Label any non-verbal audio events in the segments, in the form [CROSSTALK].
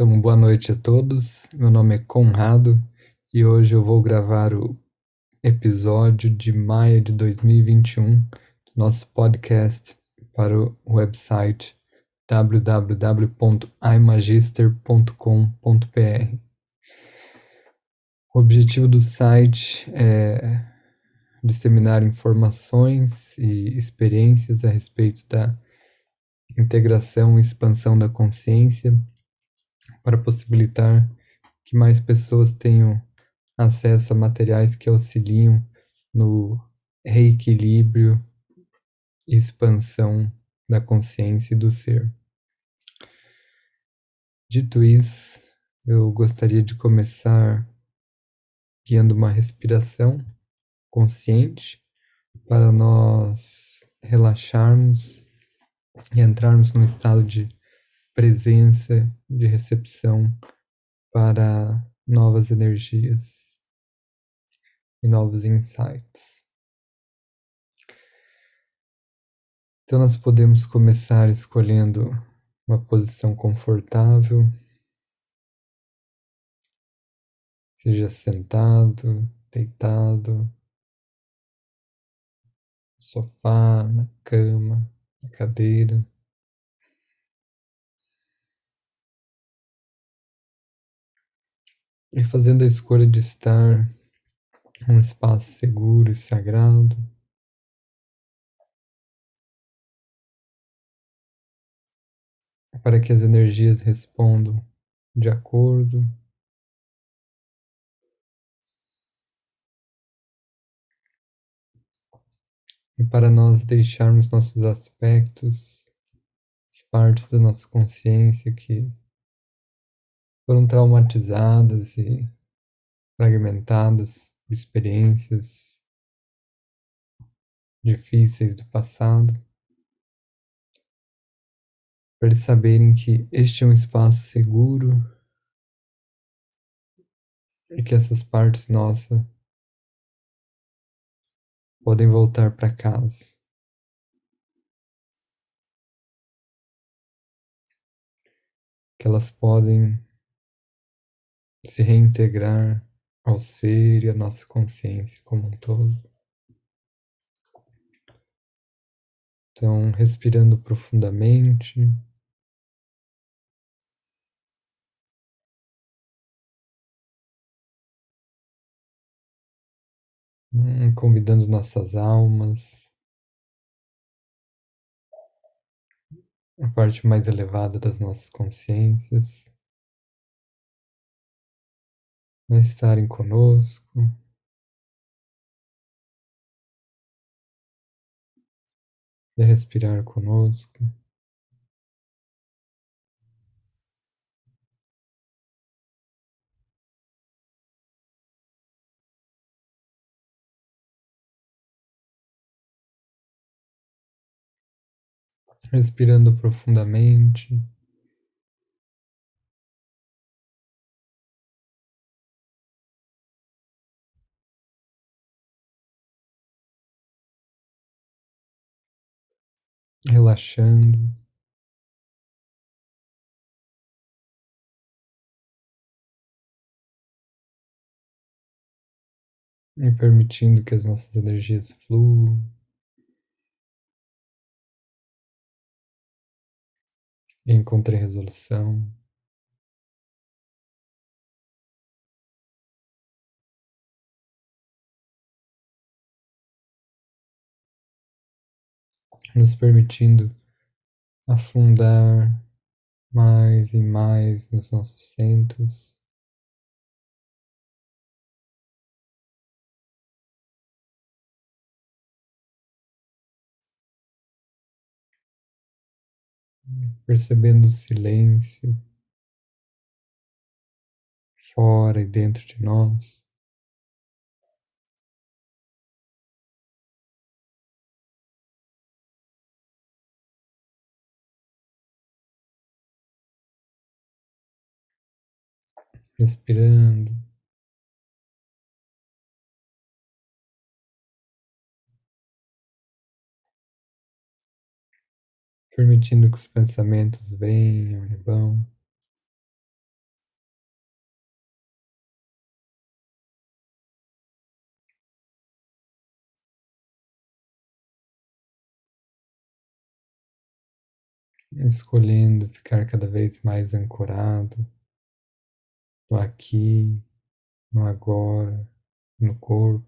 Então, boa noite a todos. Meu nome é Conrado e hoje eu vou gravar o episódio de maio de 2021 do nosso podcast para o website www.imagister.com.br. O objetivo do site é disseminar informações e experiências a respeito da integração e expansão da consciência para possibilitar que mais pessoas tenham acesso a materiais que auxiliam no reequilíbrio e expansão da consciência e do ser. Dito isso, eu gostaria de começar guiando uma respiração consciente para nós relaxarmos e entrarmos num estado de presença, de recepção para novas energias e novos insights. Então, nós podemos começar escolhendo uma posição confortável, seja sentado, deitado, sofá, na cama, na cadeira. E fazendo a escolha de estar num espaço seguro e sagrado. Para que as energias respondam de acordo e para nós deixarmos nossos aspectos, as partes da nossa consciência que foram traumatizadas e fragmentadas por experiências difíceis do passado, para eles saberem que este é um espaço seguro e que essas partes nossas podem voltar para casa. Que elas podem se reintegrar ao ser e à nossa consciência como um todo. Então, respirando profundamente. Hum, convidando nossas almas, a parte mais elevada das nossas consciências, a estarem conosco. E a respirar conosco. respirando profundamente. Relaxando. E permitindo que as nossas energias fluam. e encontrei resolução. Nos permitindo afundar mais e mais nos nossos centros. percebendo o silêncio fora e dentro de nós. respirando. Permitindo que os pensamentos venham e vão. Escolhendo ficar cada vez mais ancorado no aqui, no agora, no corpo.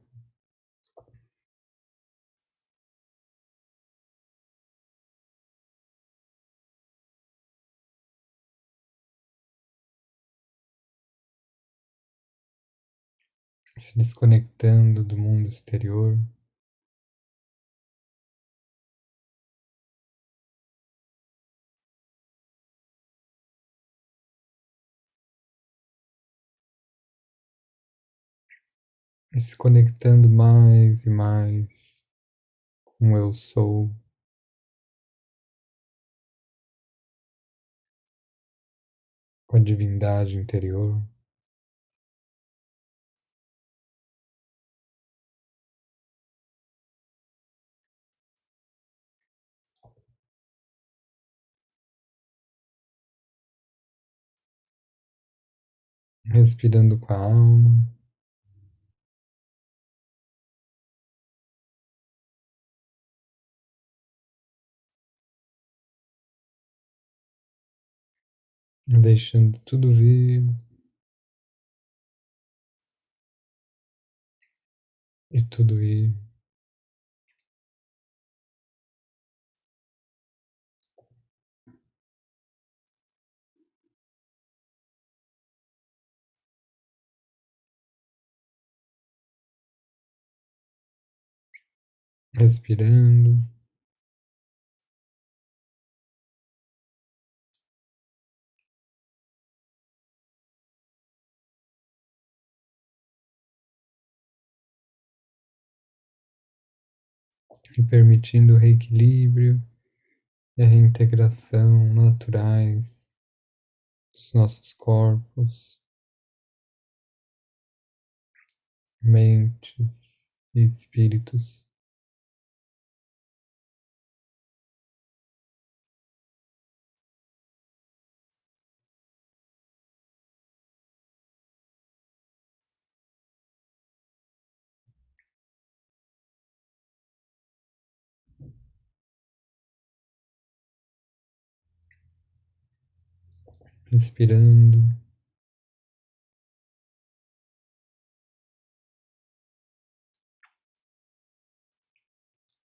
Se desconectando do mundo exterior. E se conectando mais e mais com eu sou. Com a divindade interior. Respirando com a alma. Deixando tudo vir e tudo ir. Respirando. E permitindo o reequilíbrio e a reintegração naturais dos nossos corpos, mentes e espíritos. Respirando.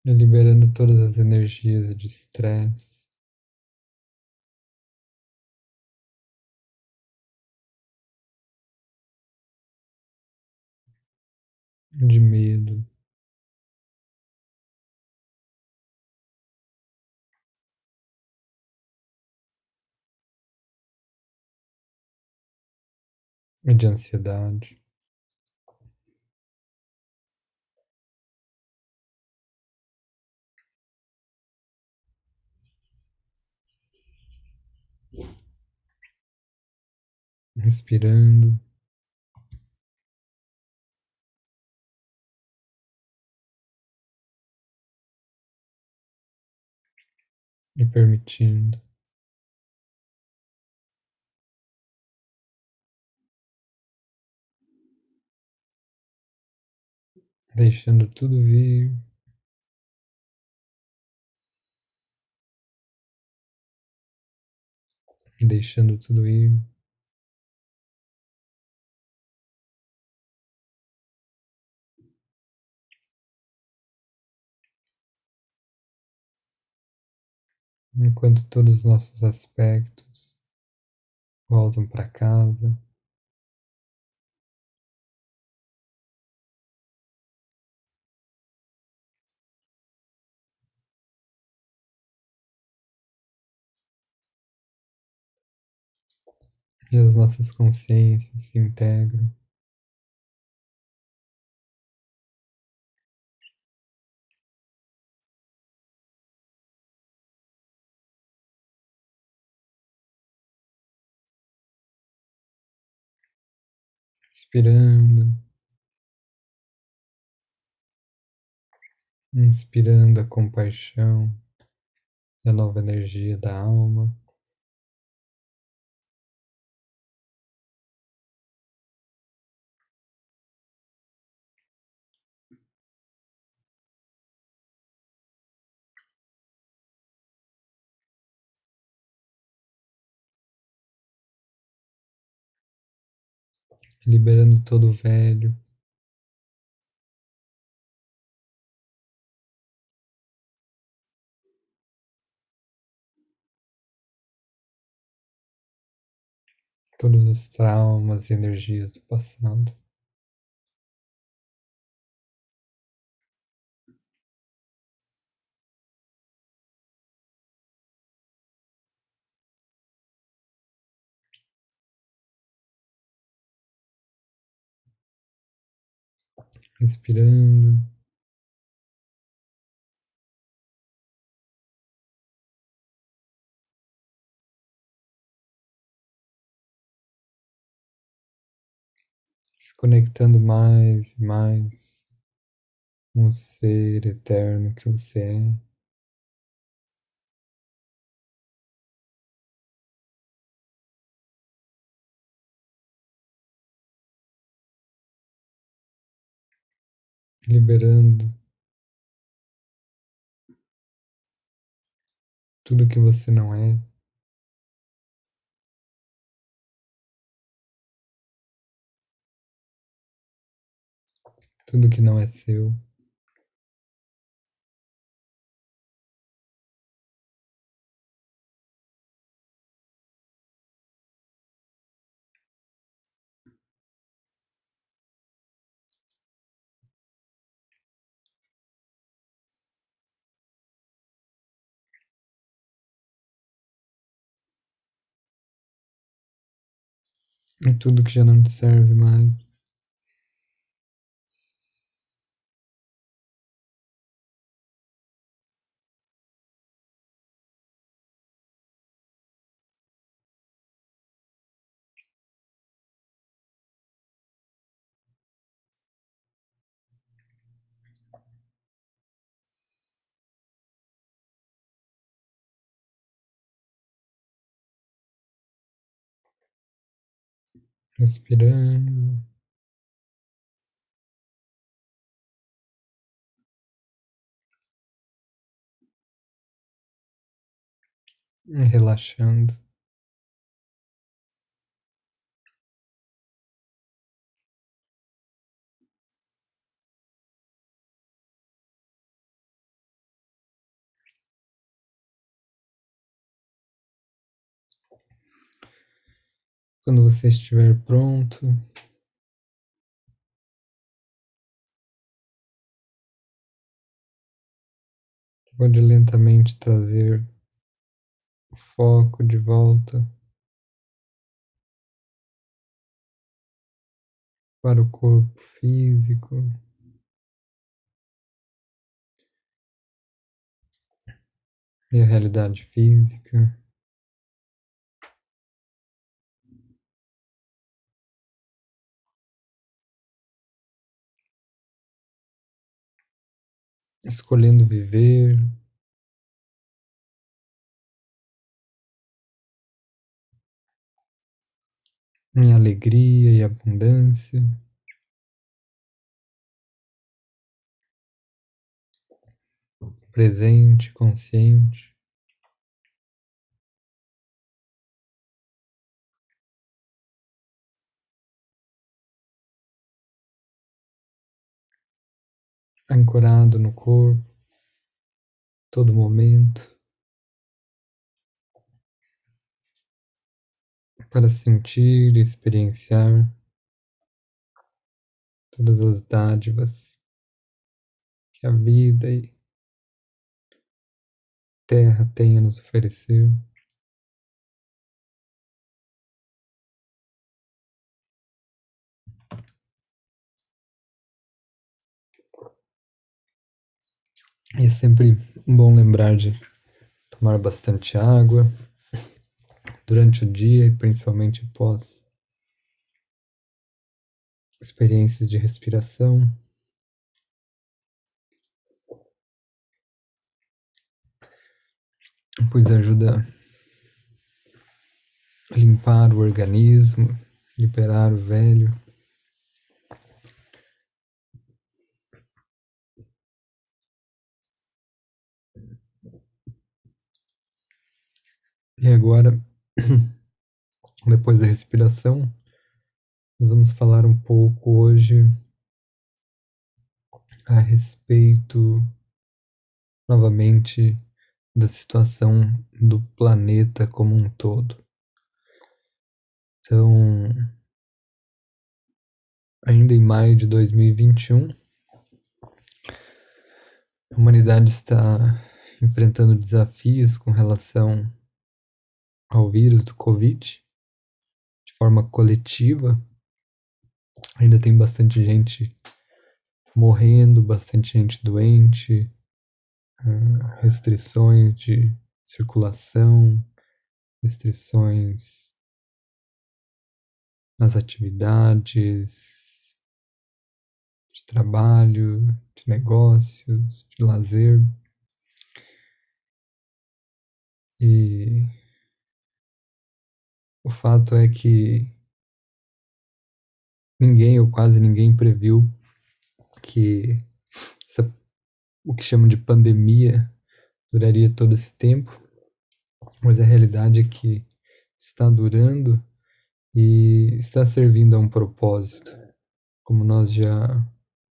Liberando todas as energias de estresse. De medo. E de ansiedade. Respirando. E permitindo. Deixando tudo vir. Deixando tudo ir. Enquanto todos os nossos aspectos voltam para casa. E as nossas consciências se integram. Respirando, inspirando a compaixão e a nova energia da alma. Liberando todo o velho. Todos os traumas e energias do passado. Respirando. se conectando mais e mais com o ser eterno que você é. Liberando tudo que você não é. tudo que não é seu. E tudo que já não te serve mais. Respirando. Relaxando. Quando você estiver pronto, pode lentamente trazer o foco de volta para o corpo físico. E a realidade física. Escolhendo viver. Em alegria e abundância. Presente, consciente. Ancorado no corpo, todo momento, para sentir e experienciar todas as dádivas que a vida e terra tem a nos oferecer. E é sempre bom lembrar de tomar bastante água durante o dia e principalmente após experiências de respiração. Pois ajuda a limpar o organismo, liberar o velho. E agora, [COUGHS] depois da respiração, Nós vamos falar um pouco hoje a respeito, novamente, da situação do planeta como um todo. Então, ainda em maio de 2021, a humanidade está enfrentando desafios com relação ao vírus do Covid de forma coletiva Ainda tem bastante gente morrendo, bastante gente doente, ah, restrições de circulação, restrições nas atividades de trabalho, de negócios, de lazer. E o fato é que ninguém ou quase ninguém previu que essa, o que chamam de pandemia duraria todo esse tempo, mas a realidade é que está durando e está servindo a um propósito. Como nós já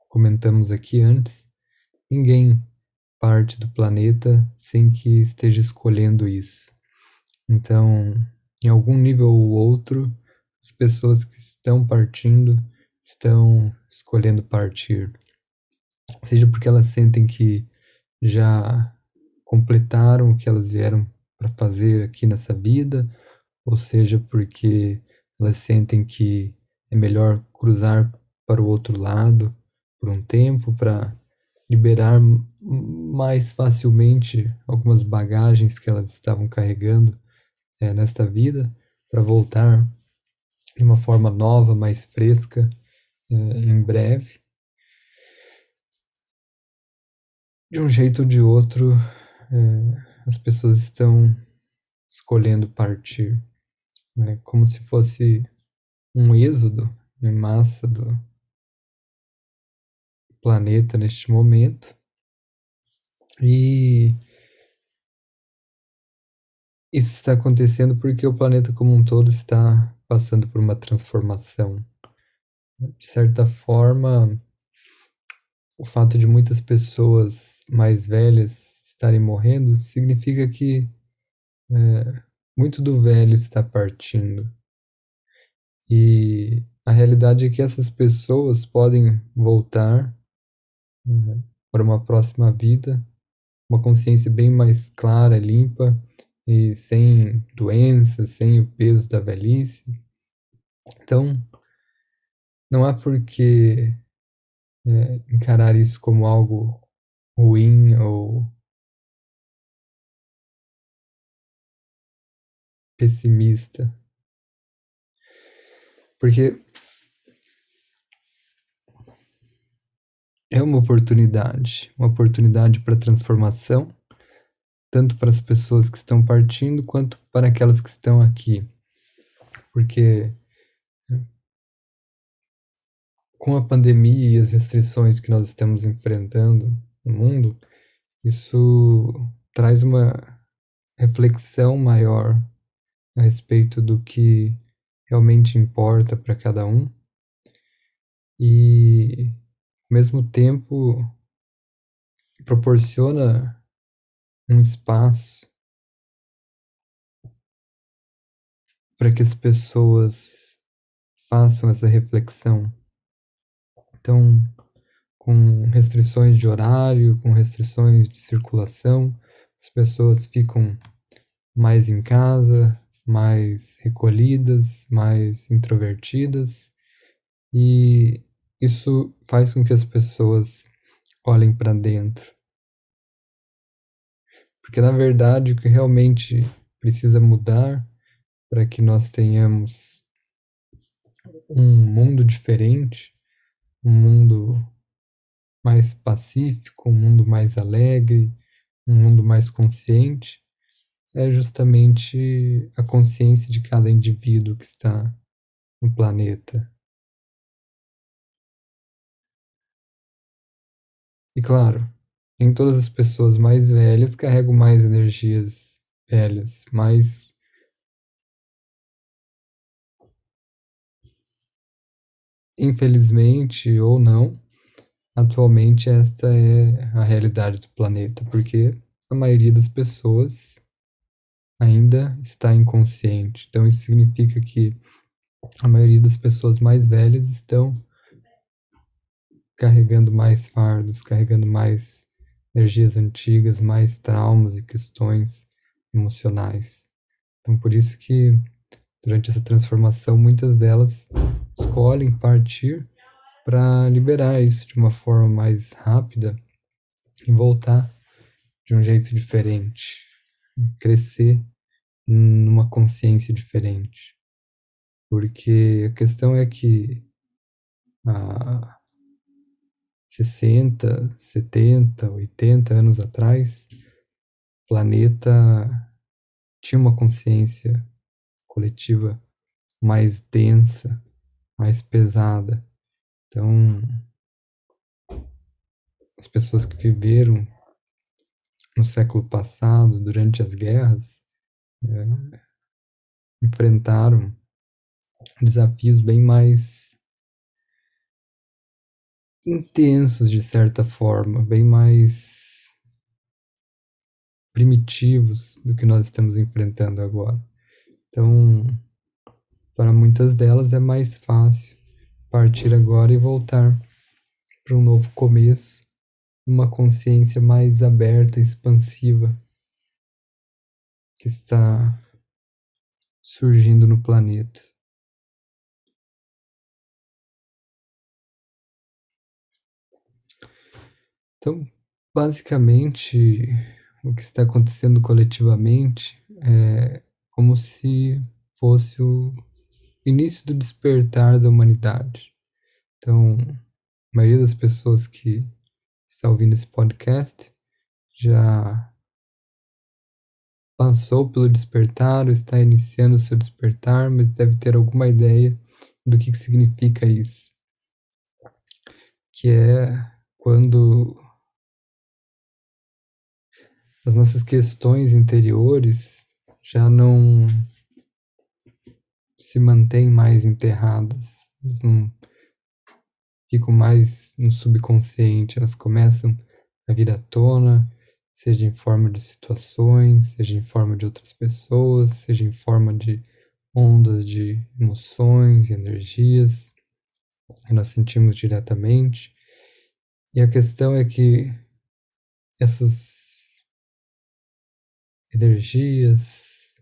comentamos aqui antes, ninguém parte do planeta sem que esteja escolhendo isso. Então, em algum nível ou outro, as pessoas que estão partindo estão escolhendo partir. Seja porque elas sentem que já completaram o que elas vieram para fazer aqui nessa vida, ou seja porque elas sentem que é melhor cruzar para o outro lado por um tempo para liberar mais facilmente algumas bagagens que elas estavam carregando é, nesta vida para voltar de uma forma nova, mais fresca, é, em breve. De um jeito ou de outro, é, as pessoas estão escolhendo partir, né, como se fosse um êxodo em massa do planeta neste momento. E isso está acontecendo porque o planeta como um todo está passando por uma transformação. De certa forma, o fato de muitas pessoas mais velhas estarem morrendo significa que é, muito do velho está partindo. E a realidade é que essas pessoas podem voltar uhum, para uma próxima vida, uma consciência bem mais clara, limpa e sem doenças, sem o peso da velhice. Então, não há por que é, encarar isso como algo ruim ou pessimista. Porque é uma oportunidade, uma oportunidade para transformação tanto para as pessoas que estão partindo quanto para aquelas que estão aqui. Porque com a pandemia e as restrições que nós estamos enfrentando no mundo, isso traz uma reflexão maior a respeito do que realmente importa para cada um. E, ao mesmo tempo, proporciona um espaço para que as pessoas façam essa reflexão. Então, com restrições de horário, com restrições de circulação, as pessoas ficam mais em casa, mais recolhidas, mais introvertidas, e isso faz com que as pessoas olhem para dentro porque na verdade o que realmente precisa mudar para que nós tenhamos um mundo diferente, um mundo mais pacífico, um mundo mais alegre, um mundo mais consciente, é justamente a consciência de cada indivíduo que está no planeta. E claro, em todas as pessoas mais velhas carrego mais energias velhas, mais infelizmente ou não, atualmente esta é a realidade do planeta, porque a maioria das pessoas ainda está inconsciente. Então isso significa que a maioria das pessoas mais velhas estão carregando mais fardos, carregando mais energias antigas, mais traumas e questões emocionais. Então por isso que durante essa transformação muitas delas escolhem partir para liberar isso de uma forma mais rápida e voltar de um jeito diferente, crescer numa consciência diferente. Porque a questão é que há 60, 70, 80 anos atrás, o planeta tinha uma consciência coletiva mais densa, mais pesada. Então, as pessoas que viveram no século passado, durante as guerras, é, enfrentaram desafios bem mais intensos, de certa forma, bem mais primitivos do que nós estamos enfrentando agora. Então, para muitas delas é mais fácil partir agora e voltar para um novo começo, uma consciência mais aberta, expansiva, que está surgindo no planeta. Então, basicamente, o que está acontecendo coletivamente é como se fosse o início do despertar da humanidade. Então, a maioria das pessoas que está ouvindo esse podcast já passou pelo despertar ou está iniciando o seu despertar, mas deve ter alguma ideia do que, que significa isso. Que é quando as nossas questões interiores já não se mantêm mais enterradas, elas não ficam mais no subconsciente, elas começam a vir à tona seja em forma de situações, seja em forma de outras pessoas, seja em forma de ondas de emoções e energias que nós sentimos diretamente. E a questão é que essas energias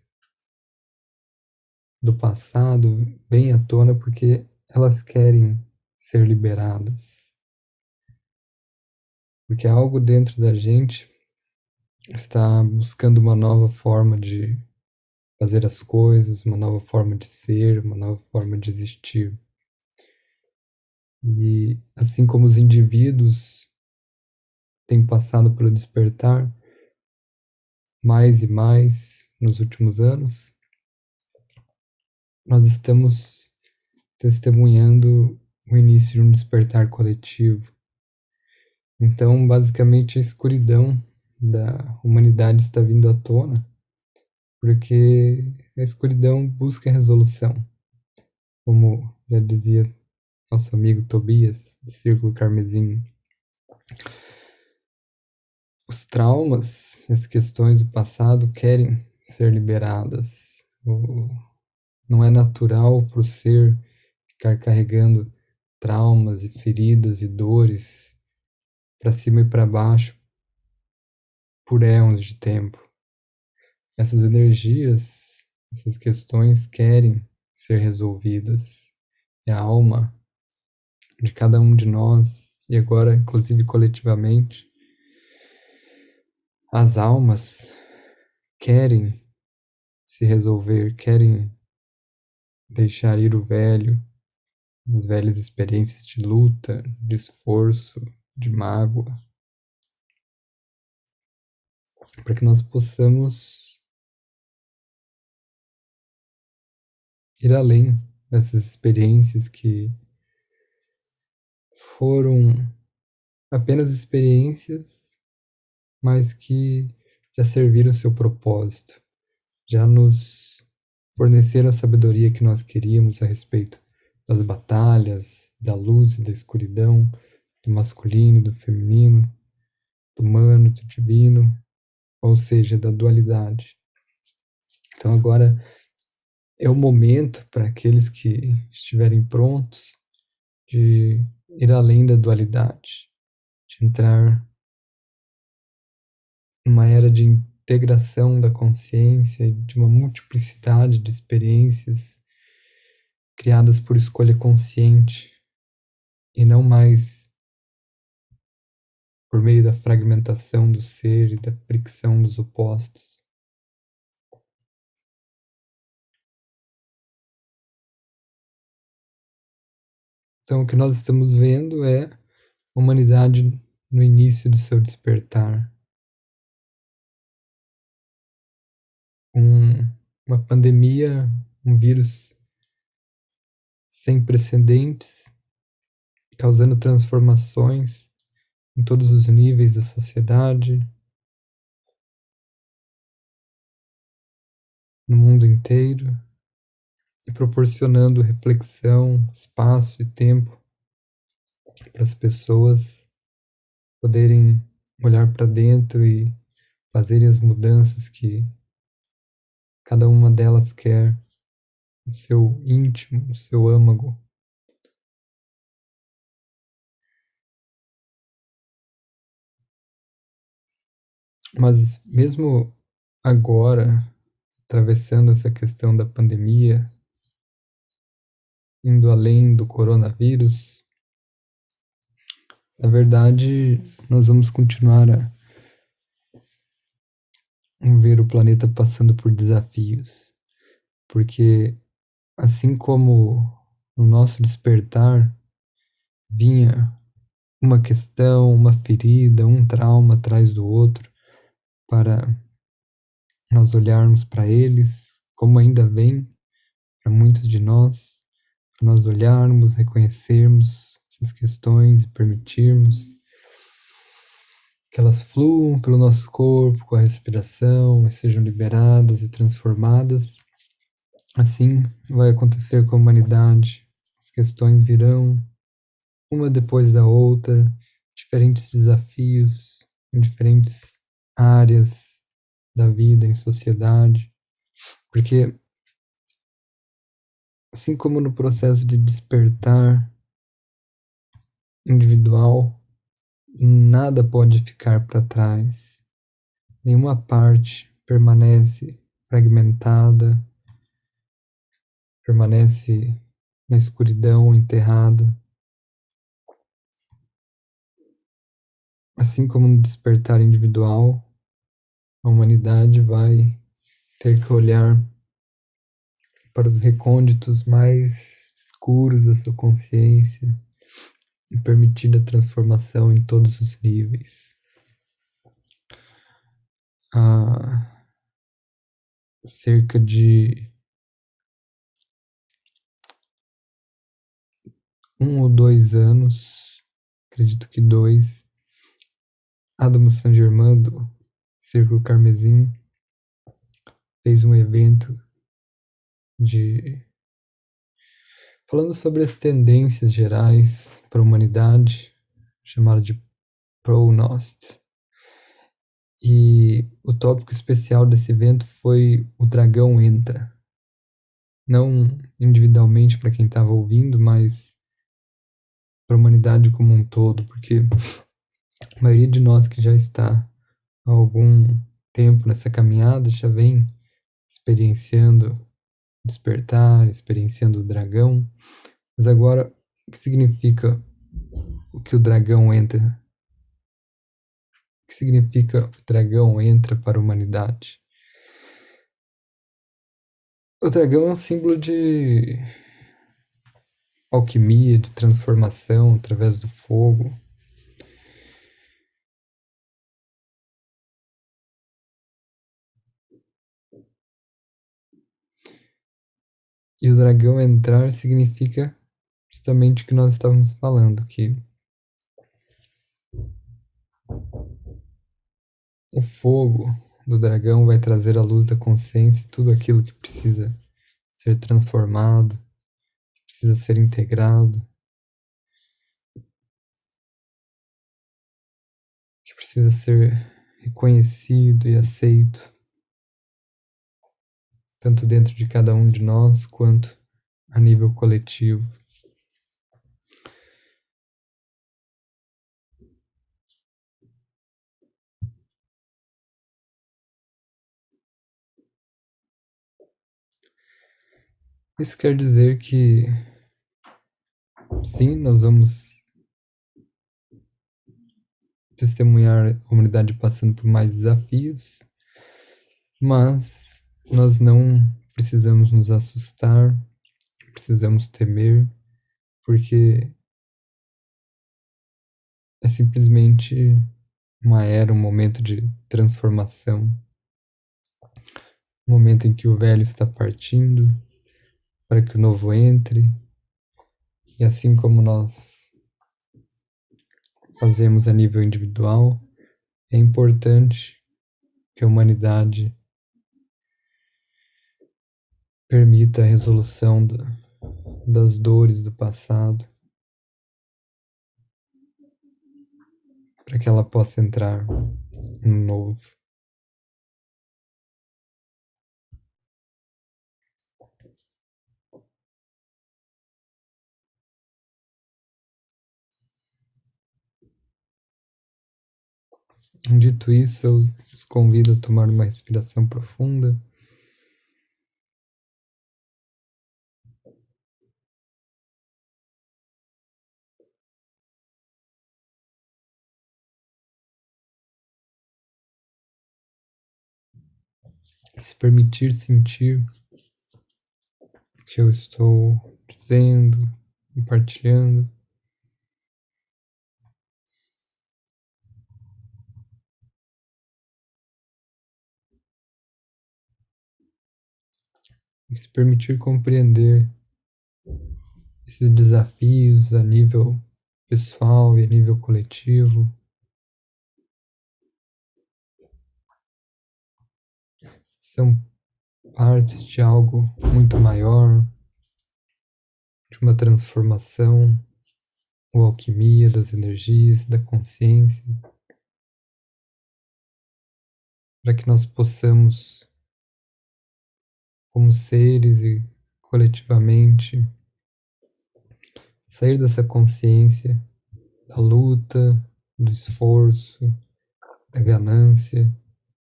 do passado vêm à tona porque elas querem ser liberadas. Porque algo dentro da gente está buscando uma nova forma de fazer as coisas, uma nova forma de ser, uma nova forma de existir. E assim como os indivíduos têm passado pelo despertar mais e mais nos últimos anos, nós estamos testemunhando o início de um despertar coletivo. Então, basicamente, a escuridão da humanidade está vindo à tona, porque a escuridão busca resolução. Como já dizia nosso amigo Tobias, de Círculo Carmesim. Os traumas e as questões do passado querem ser liberadas. Não é natural para o ser ficar carregando traumas e feridas e dores para cima e para baixo por éons de tempo. Essas energias, essas questões querem ser resolvidas. É a alma de cada um de nós, e agora, inclusive coletivamente, as almas querem se resolver, querem deixar ir o velho, as velhas experiências de luta, de esforço, de mágoa, para que nós possamos ir além dessas experiências que foram apenas experiências, mas que já serviram seu propósito, já nos forneceram a sabedoria que nós queríamos a respeito das batalhas, da luz e da escuridão, do masculino, do feminino, do humano, do divino, ou seja, da dualidade. Então agora é o momento para aqueles que estiverem prontos de ir além da dualidade, de entrar numa era de integração da consciência, de uma multiplicidade de experiências criadas por escolha consciente e não mais por meio da fragmentação do ser e da fricção dos opostos. Então, o que nós estamos vendo é a humanidade no início do seu despertar. Um, uma pandemia, um vírus sem precedentes, causando transformações em todos os níveis da sociedade, no mundo inteiro e proporcionando reflexão, espaço e tempo para as pessoas poderem olhar para dentro e fazerem as mudanças que cada uma delas quer no seu íntimo, no seu âmago. Mas mesmo agora, atravessando essa questão da pandemia, indo além do coronavírus, na verdade, nós vamos continuar a ver o planeta passando por desafios, porque assim como no nosso despertar vinha uma questão, uma ferida, um trauma atrás do outro, para nós olharmos para eles, como ainda vem para muitos de nós, para nós olharmos, reconhecermos essas questões e permitirmos que elas fluam pelo nosso corpo com a respiração e sejam liberadas e transformadas. Assim vai acontecer com a humanidade. As questões virão uma depois da outra, diferentes desafios em diferentes áreas da vida, em sociedade, porque Assim como no processo de despertar individual, nada pode ficar para trás. Nenhuma parte permanece fragmentada, permanece na escuridão, enterrada. Assim como no despertar individual, a humanidade vai ter que olhar para os recônditos mais escuros da sua consciência e transformação em todos os níveis. Há cerca de um ou dois anos, acredito que dois, Adamo San Germain do Círculo Carmesim fez um evento de falando sobre as tendências gerais para a humanidade, chamado de Pronost. E o tópico especial desse evento foi o dragão entra. Não individualmente para quem estava ouvindo, mas para a humanidade como um todo, porque a maioria de nós que já está há algum tempo nessa caminhada já vem experienciando despertar, experienciando o dragão. Mas agora, o que significa o que o dragão entra? O que significa o dragão entra para a humanidade? O dragão é um símbolo de alquimia, de transformação através do fogo. E o dragão entrar significa justamente o que nós estávamos falando, que o fogo do dragão vai trazer a luz da consciência tudo aquilo que precisa ser transformado, que precisa ser integrado, que precisa ser reconhecido e aceito tanto dentro de cada um de nós quanto a nível coletivo. Isso quer dizer que sim, nós vamos testemunhar a humanidade passando por mais desafios, mas nós não precisamos nos assustar, precisamos temer, porque é simplesmente uma era, um momento de transformação, um momento em que o velho está partindo para que o novo entre, e assim como nós fazemos a nível individual, é importante que a humanidade permita a resolução da, das dores do passado, para que ela possa entrar no novo. Dito isso, eu os convido a tomar uma respiração profunda. Se permitir sentir o que eu estou dizendo, compartilhando. e se permitir compreender esses desafios a nível pessoal e a nível coletivo. São partes de algo muito maior, de uma transformação ou alquimia das energias, da consciência, para que nós possamos como seres e coletivamente, sair dessa consciência da luta, do esforço, da ganância,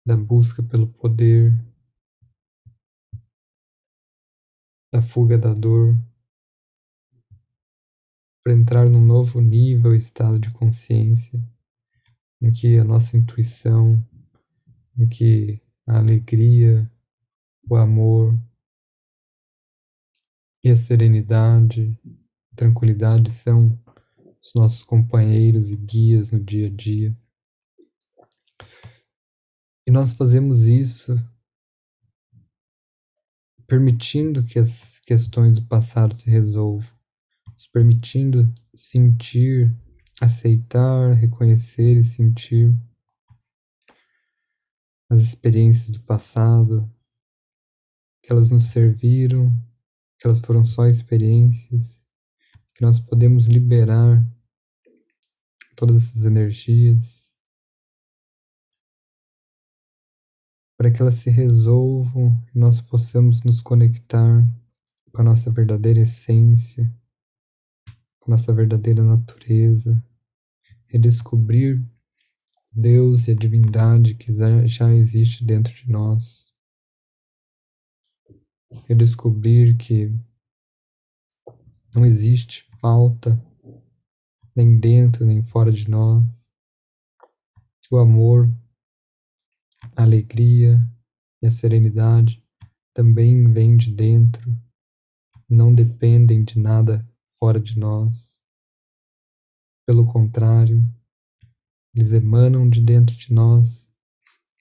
da busca pelo poder, da fuga da dor, para entrar num novo nível, estado de consciência, em que a nossa intuição, em que a alegria, o amor e a serenidade, tranquilidade são os nossos companheiros e guias no dia a dia. E nós fazemos isso permitindo que as questões do passado se resolvam, nos permitindo sentir, aceitar, reconhecer e sentir as experiências do passado, que elas nos serviram, que elas foram só experiências, que nós podemos liberar todas essas energias para que elas se resolvam e nós possamos nos conectar com a nossa verdadeira essência, com a nossa verdadeira natureza, redescobrir Deus e a divindade que já existe dentro de nós. E descobrir que não existe falta nem dentro nem fora de nós, que o amor, a alegria e a serenidade também vêm de dentro, não dependem de nada fora de nós. Pelo contrário, eles emanam de dentro de nós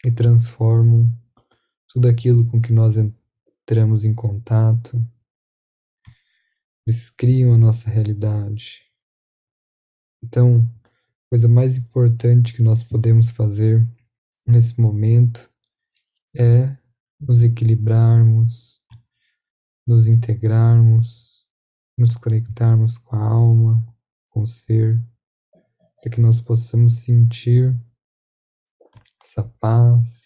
e transformam tudo aquilo com que nós entramos em contato, eles criam a nossa realidade. Então, a coisa mais importante que nós podemos fazer nesse momento é nos equilibrarmos, nos integrarmos, nos conectarmos com a alma, com o ser, para que nós possamos sentir essa paz,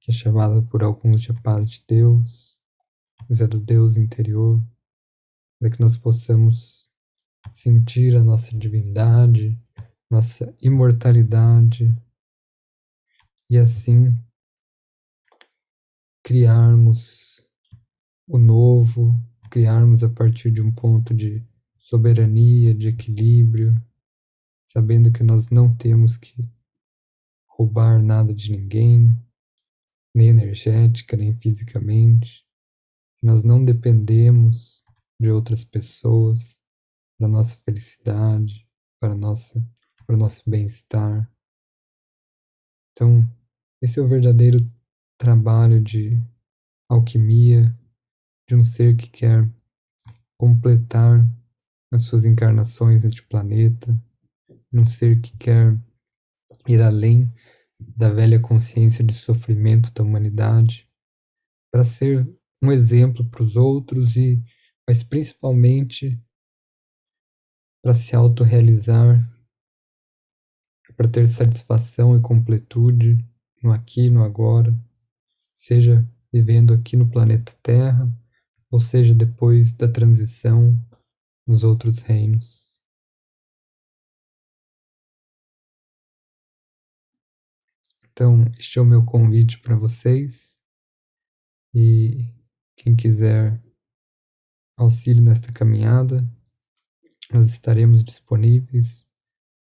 que é chamada por alguns de paz de Deus, mas é do Deus interior, para que nós possamos sentir a nossa divindade, nossa imortalidade e assim criarmos o novo, criarmos a partir de um ponto de soberania, de equilíbrio, sabendo que nós não temos que roubar nada de ninguém, nem energética, nem fisicamente, nós não dependemos de outras pessoas para nossa felicidade, para nossa para o nosso bem-estar. Então, esse é o verdadeiro trabalho de alquimia de um ser que quer completar as suas encarnações neste planeta, de um ser que quer ir além da velha consciência de sofrimento da humanidade, para ser um exemplo para os outros e, mas principalmente para se autorrealizar para ter satisfação e completude no aqui no agora, seja vivendo aqui no planeta Terra, ou seja depois da transição nos outros reinos. Então, este é o meu convite para vocês e quem quiser auxílio nesta caminhada, nós estaremos disponíveis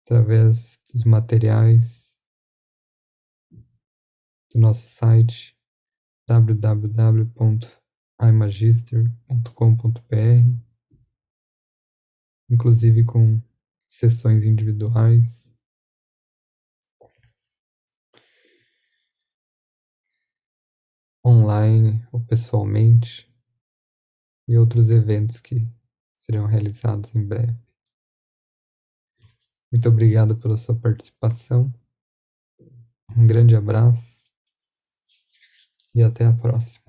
através dos materiais do nosso site www.imagister.com.br, inclusive com sessões individuais. Online ou pessoalmente, e outros eventos que serão realizados em breve. Muito obrigado pela sua participação. Um grande abraço e até a próxima.